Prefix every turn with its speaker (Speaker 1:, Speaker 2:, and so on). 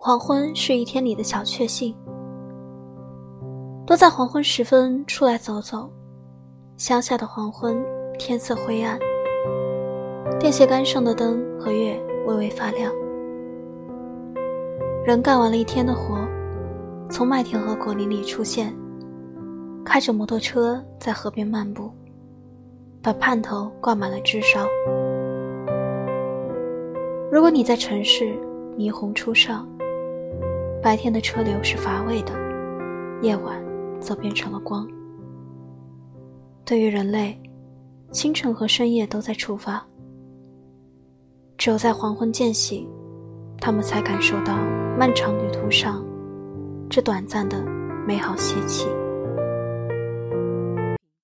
Speaker 1: 黄昏是一天里的小确幸，多在黄昏时分出来走走。乡下的黄昏，天色灰暗，电线杆上的灯和月微微发亮。人干完了一天的活，从麦田和果林里出现，开着摩托车在河边漫步，把盼头挂满了枝梢。如果你在城市，霓虹初上，白天的车流是乏味的，夜晚则变成了光。对于人类，清晨和深夜都在出发，只有在黄昏间隙，他们才感受到漫长旅途上这短暂的美好歇息。